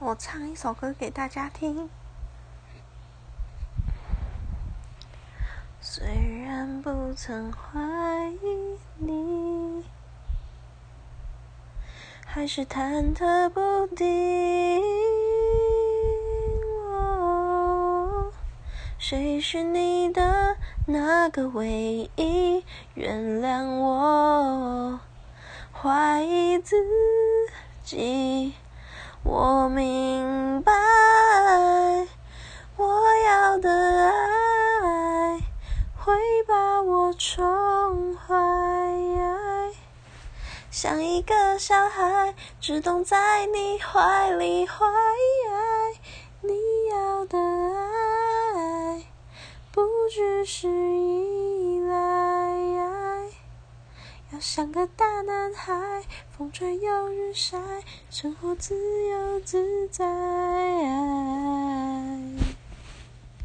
我唱一首歌给大家听。虽然不曾怀疑你，还是忐忑不定。哦，谁是你的那个唯一？原谅我怀疑自己。我明白，我要的爱会把我宠坏，像一个小孩，只懂在你怀里坏。你要的爱，不只是我像个大男孩。风吹又日晒，生活自由自在。